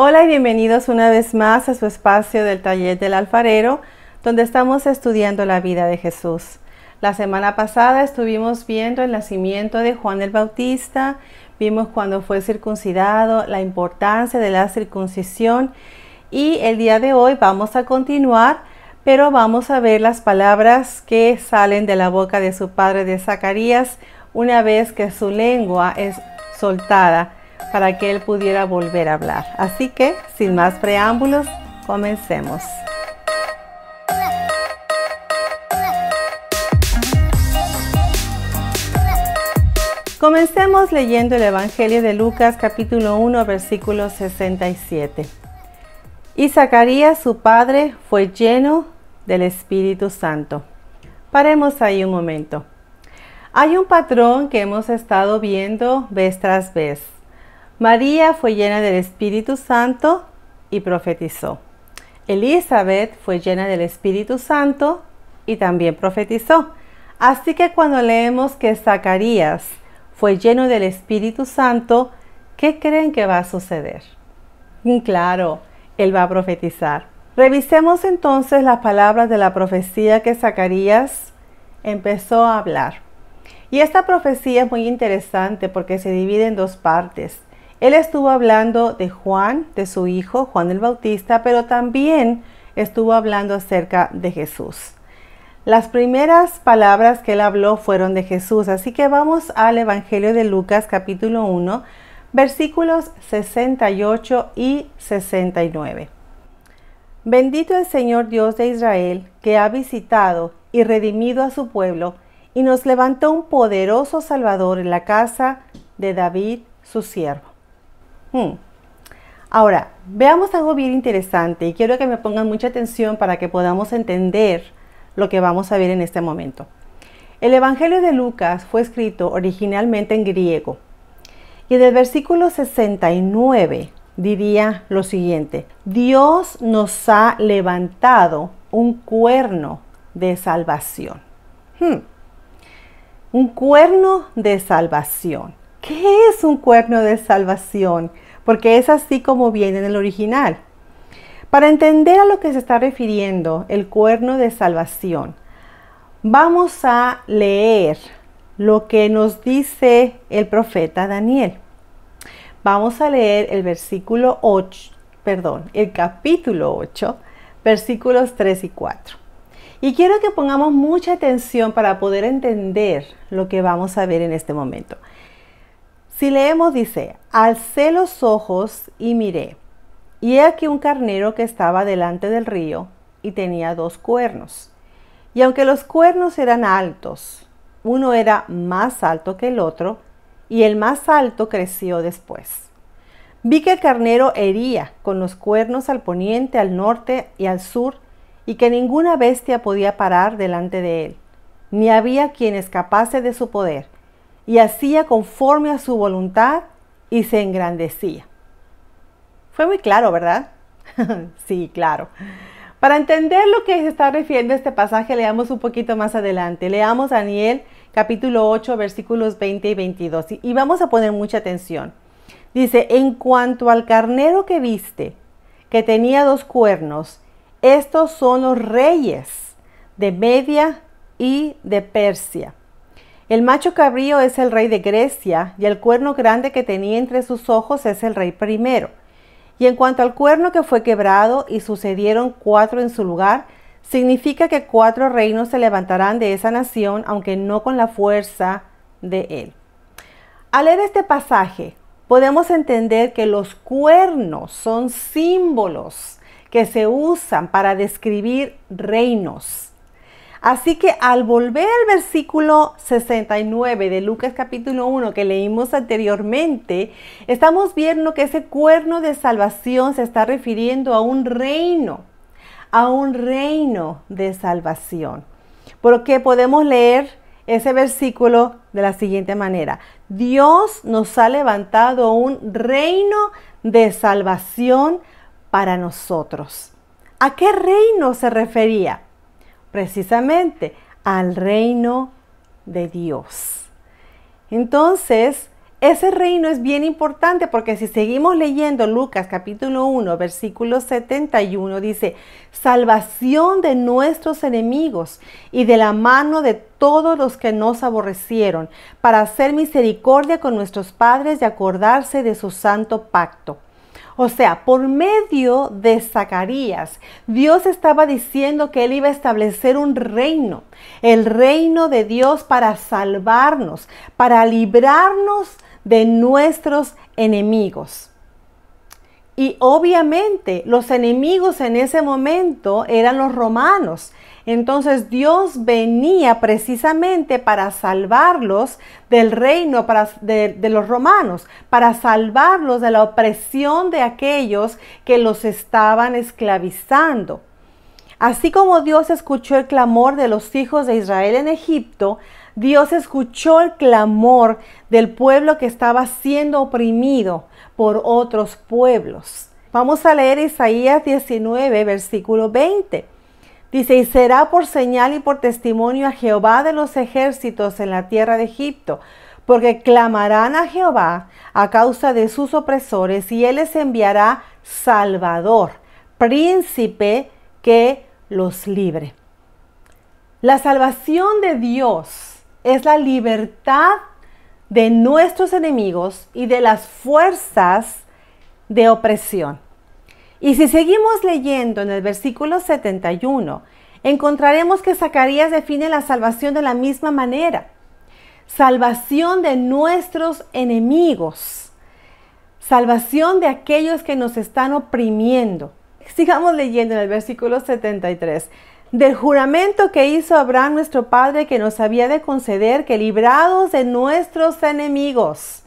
Hola y bienvenidos una vez más a su espacio del taller del alfarero, donde estamos estudiando la vida de Jesús. La semana pasada estuvimos viendo el nacimiento de Juan el Bautista, vimos cuando fue circuncidado, la importancia de la circuncisión y el día de hoy vamos a continuar, pero vamos a ver las palabras que salen de la boca de su padre de Zacarías una vez que su lengua es soltada para que él pudiera volver a hablar. Así que, sin más preámbulos, comencemos. Comencemos leyendo el Evangelio de Lucas capítulo 1 versículo 67. Y Zacarías su padre fue lleno del Espíritu Santo. Paremos ahí un momento. Hay un patrón que hemos estado viendo vez tras vez. María fue llena del Espíritu Santo y profetizó. Elizabeth fue llena del Espíritu Santo y también profetizó. Así que cuando leemos que Zacarías fue lleno del Espíritu Santo, ¿qué creen que va a suceder? Mm, claro, él va a profetizar. Revisemos entonces las palabras de la profecía que Zacarías empezó a hablar. Y esta profecía es muy interesante porque se divide en dos partes. Él estuvo hablando de Juan, de su hijo, Juan el Bautista, pero también estuvo hablando acerca de Jesús. Las primeras palabras que él habló fueron de Jesús, así que vamos al Evangelio de Lucas capítulo 1, versículos 68 y 69. Bendito el Señor Dios de Israel, que ha visitado y redimido a su pueblo, y nos levantó un poderoso Salvador en la casa de David, su siervo. Hmm. Ahora, veamos algo bien interesante y quiero que me pongan mucha atención para que podamos entender lo que vamos a ver en este momento. El Evangelio de Lucas fue escrito originalmente en griego y del versículo 69 diría lo siguiente, Dios nos ha levantado un cuerno de salvación. Hmm. Un cuerno de salvación. ¿Qué es un cuerno de salvación? Porque es así como viene en el original. Para entender a lo que se está refiriendo el cuerno de salvación, vamos a leer lo que nos dice el profeta Daniel. Vamos a leer el versículo 8, perdón, el capítulo 8, versículos 3 y 4. Y quiero que pongamos mucha atención para poder entender lo que vamos a ver en este momento. Si leemos, dice, alcé los ojos y miré, y he aquí un carnero que estaba delante del río y tenía dos cuernos. Y aunque los cuernos eran altos, uno era más alto que el otro, y el más alto creció después. Vi que el carnero hería con los cuernos al poniente, al norte y al sur, y que ninguna bestia podía parar delante de él, ni había quien escapase de su poder, y hacía conforme a su voluntad y se engrandecía. Fue muy claro, ¿verdad? sí, claro. Para entender lo que se está refiriendo este pasaje, leamos un poquito más adelante. Leamos Daniel capítulo 8, versículos 20 y 22. Y vamos a poner mucha atención. Dice, en cuanto al carnero que viste, que tenía dos cuernos, estos son los reyes de Media y de Persia. El macho cabrío es el rey de Grecia y el cuerno grande que tenía entre sus ojos es el rey primero. Y en cuanto al cuerno que fue quebrado y sucedieron cuatro en su lugar, significa que cuatro reinos se levantarán de esa nación, aunque no con la fuerza de él. Al leer este pasaje, podemos entender que los cuernos son símbolos que se usan para describir reinos. Así que al volver al versículo 69 de Lucas capítulo 1 que leímos anteriormente, estamos viendo que ese cuerno de salvación se está refiriendo a un reino, a un reino de salvación. Porque podemos leer ese versículo de la siguiente manera. Dios nos ha levantado un reino de salvación para nosotros. ¿A qué reino se refería? Precisamente al reino de Dios. Entonces, ese reino es bien importante porque si seguimos leyendo Lucas capítulo 1, versículo 71, dice, salvación de nuestros enemigos y de la mano de todos los que nos aborrecieron, para hacer misericordia con nuestros padres y acordarse de su santo pacto. O sea, por medio de Zacarías, Dios estaba diciendo que Él iba a establecer un reino, el reino de Dios para salvarnos, para librarnos de nuestros enemigos. Y obviamente los enemigos en ese momento eran los romanos. Entonces Dios venía precisamente para salvarlos del reino de, los romanos, para salvarlos de la opresión de aquellos que los estaban esclavizando. Así como Dios escuchó el clamor de los hijos de Israel en Egipto, Dios escuchó el clamor del pueblo que estaba siendo oprimido por otros pueblos. Vamos a leer Isaías 19, versículo 20. Dice, y será por señal y por testimonio a Jehová de los ejércitos en la tierra de Egipto, porque clamarán a Jehová a causa de sus opresores, y él les enviará Salvador, príncipe que los libre. La salvación de Dios es la libertad de nuestros enemigos y de las fuerzas de opresión. Y si seguimos leyendo en el versículo 71, encontraremos que Zacarías define la salvación de la misma manera. Salvación de nuestros enemigos. Salvación de aquellos que nos están oprimiendo. Sigamos leyendo en el versículo 73 del juramento que hizo Abraham nuestro Padre que nos había de conceder que librados de nuestros enemigos,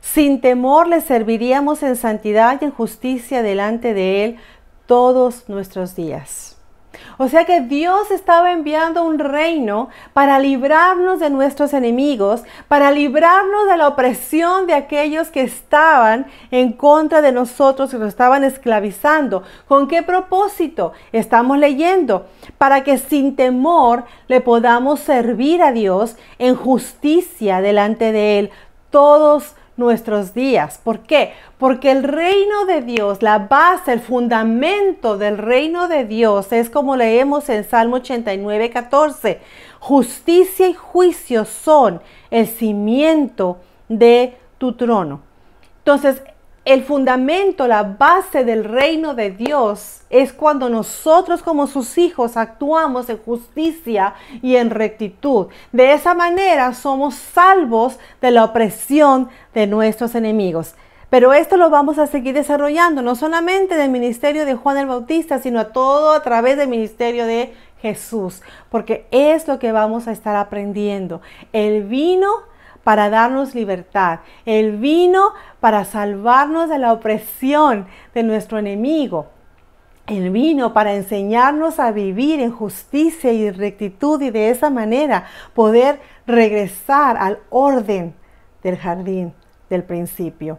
sin temor le serviríamos en santidad y en justicia delante de Él todos nuestros días. O sea que Dios estaba enviando un reino para librarnos de nuestros enemigos, para librarnos de la opresión de aquellos que estaban en contra de nosotros, que nos estaban esclavizando. ¿Con qué propósito? Estamos leyendo, para que sin temor le podamos servir a Dios en justicia delante de Él todos nuestros días. ¿Por qué? Porque el reino de Dios, la base, el fundamento del reino de Dios es como leemos en Salmo 89, 14. Justicia y juicio son el cimiento de tu trono. Entonces, el fundamento, la base del reino de Dios es cuando nosotros como sus hijos actuamos en justicia y en rectitud. De esa manera somos salvos de la opresión de nuestros enemigos. Pero esto lo vamos a seguir desarrollando, no solamente del ministerio de Juan el Bautista, sino todo a través del ministerio de Jesús, porque es lo que vamos a estar aprendiendo. El vino para darnos libertad. Él vino para salvarnos de la opresión de nuestro enemigo. Él vino para enseñarnos a vivir en justicia y rectitud y de esa manera poder regresar al orden del jardín del principio.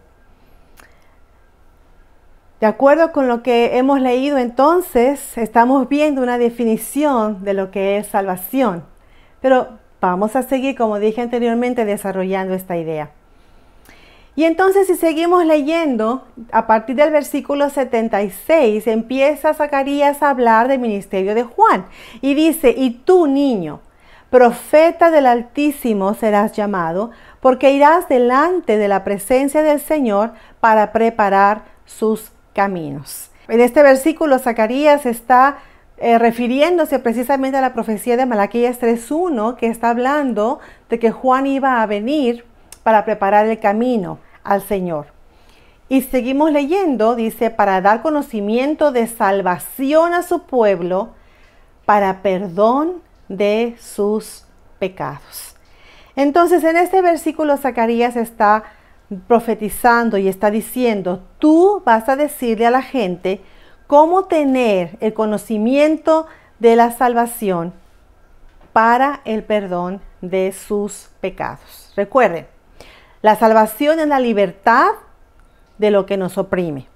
De acuerdo con lo que hemos leído entonces, estamos viendo una definición de lo que es salvación. Pero Vamos a seguir, como dije anteriormente, desarrollando esta idea. Y entonces si seguimos leyendo, a partir del versículo 76 empieza Zacarías a hablar del ministerio de Juan y dice, y tú niño, profeta del Altísimo serás llamado, porque irás delante de la presencia del Señor para preparar sus caminos. En este versículo Zacarías está eh, refiriéndose precisamente a la profecía de Malaquías 3.1, que está hablando de que Juan iba a venir para preparar el camino al Señor. Y seguimos leyendo, dice, para dar conocimiento de salvación a su pueblo, para perdón de sus pecados. Entonces en este versículo Zacarías está profetizando y está diciendo, tú vas a decirle a la gente, cómo tener el conocimiento de la salvación para el perdón de sus pecados. Recuerden, la salvación es la libertad de lo que nos oprime.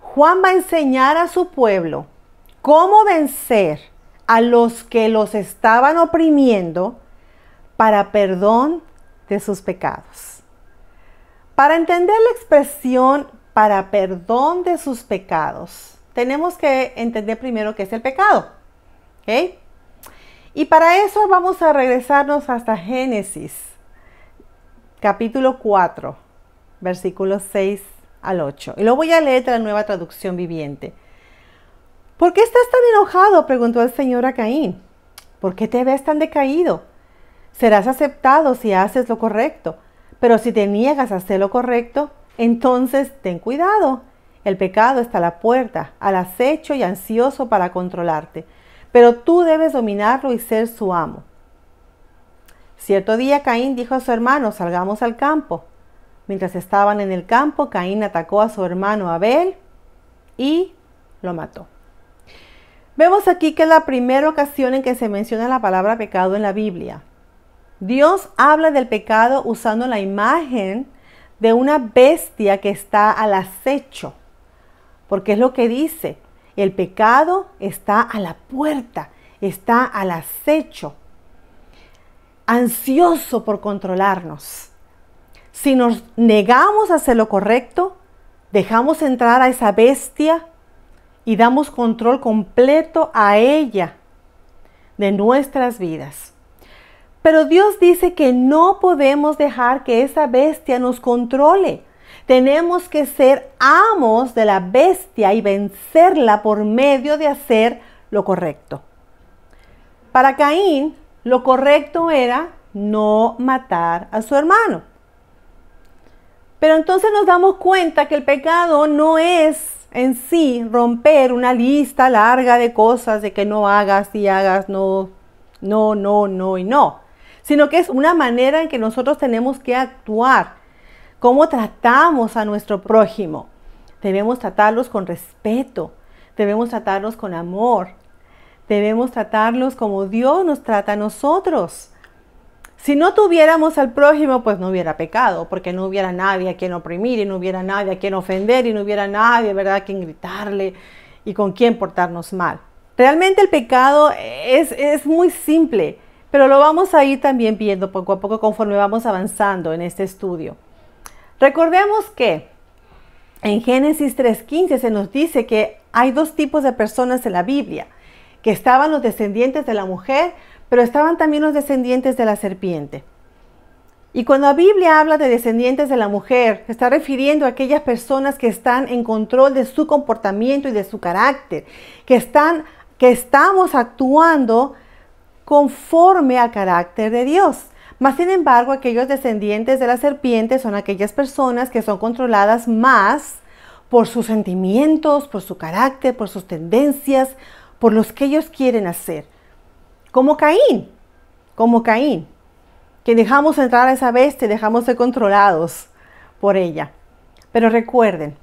Juan va a enseñar a su pueblo cómo vencer a los que los estaban oprimiendo para perdón de sus pecados. Para entender la expresión para perdón de sus pecados, tenemos que entender primero qué es el pecado. Y para eso vamos a regresarnos hasta Génesis, capítulo 4, versículos 6 al 8. Y lo voy a leer de la nueva traducción viviente. ¿Por qué estás tan enojado? preguntó el Señor a Caín. ¿Por qué te ves tan decaído? Serás aceptado si haces lo correcto, pero si te niegas a hacer lo correcto, entonces ten cuidado. El pecado está a la puerta, al acecho y ansioso para controlarte, pero tú debes dominarlo y ser su amo. Cierto día Caín dijo a su hermano, salgamos al campo. Mientras estaban en el campo, Caín atacó a su hermano Abel y lo mató. Vemos aquí que es la primera ocasión en que se menciona la palabra pecado en la Biblia. Dios habla del pecado usando la imagen de una bestia que está al acecho, porque es lo que dice, el pecado está a la puerta, está al acecho, ansioso por controlarnos. Si nos negamos a hacer lo correcto, dejamos entrar a esa bestia y damos control completo a ella de nuestras vidas. Pero Dios dice que no podemos dejar que esa bestia nos controle. Tenemos que ser amos de la bestia y vencerla por medio de hacer lo correcto. Para Caín, lo correcto era no matar a su hermano. Pero entonces nos damos cuenta que el pecado no es en sí romper una lista larga de cosas de que no hagas y hagas, no, no, no, no y no sino que es una manera en que nosotros tenemos que actuar, cómo tratamos a nuestro prójimo. Debemos tratarlos con respeto, debemos tratarlos con amor, debemos tratarlos como Dios nos trata a nosotros. Si no tuviéramos al prójimo, pues no hubiera pecado, porque no hubiera nadie a quien oprimir y no hubiera nadie a quien ofender y no hubiera nadie, ¿verdad?, a quien gritarle y con quien portarnos mal. Realmente el pecado es, es muy simple. Pero lo vamos a ir también viendo poco a poco conforme vamos avanzando en este estudio. Recordemos que en Génesis 3.15 se nos dice que hay dos tipos de personas en la Biblia, que estaban los descendientes de la mujer, pero estaban también los descendientes de la serpiente. Y cuando la Biblia habla de descendientes de la mujer, está refiriendo a aquellas personas que están en control de su comportamiento y de su carácter, que están que estamos actuando conforme al carácter de Dios. Mas, sin embargo, aquellos descendientes de la serpiente son aquellas personas que son controladas más por sus sentimientos, por su carácter, por sus tendencias, por los que ellos quieren hacer. Como Caín, como Caín, que dejamos entrar a esa bestia dejamos ser controlados por ella. Pero recuerden,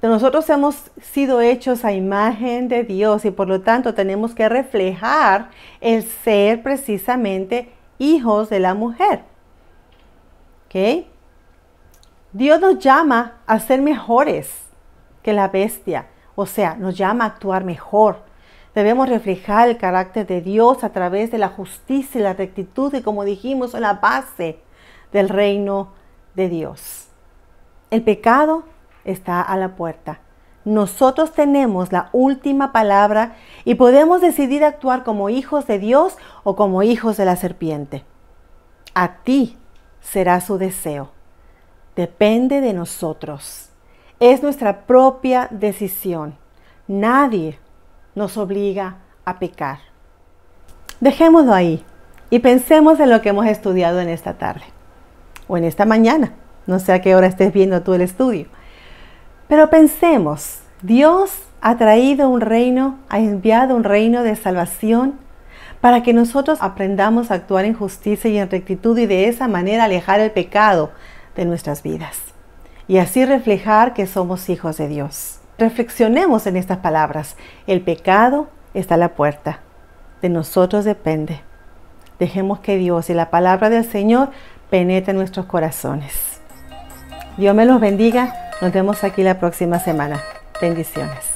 nosotros hemos sido hechos a imagen de Dios y por lo tanto tenemos que reflejar el ser precisamente hijos de la mujer. ¿Ok? Dios nos llama a ser mejores que la bestia, o sea, nos llama a actuar mejor. Debemos reflejar el carácter de Dios a través de la justicia y la rectitud y como dijimos, en la base del reino de Dios. El pecado está a la puerta. Nosotros tenemos la última palabra y podemos decidir actuar como hijos de Dios o como hijos de la serpiente. A ti será su deseo. Depende de nosotros. Es nuestra propia decisión. Nadie nos obliga a pecar. Dejémoslo ahí y pensemos en lo que hemos estudiado en esta tarde o en esta mañana. No sé a qué hora estés viendo tú el estudio. Pero pensemos, Dios ha traído un reino, ha enviado un reino de salvación para que nosotros aprendamos a actuar en justicia y en rectitud y de esa manera alejar el pecado de nuestras vidas y así reflejar que somos hijos de Dios. Reflexionemos en estas palabras. El pecado está a la puerta. De nosotros depende. Dejemos que Dios y la palabra del Señor penetre en nuestros corazones. Dios me los bendiga nos vemos aquí la próxima semana. Bendiciones.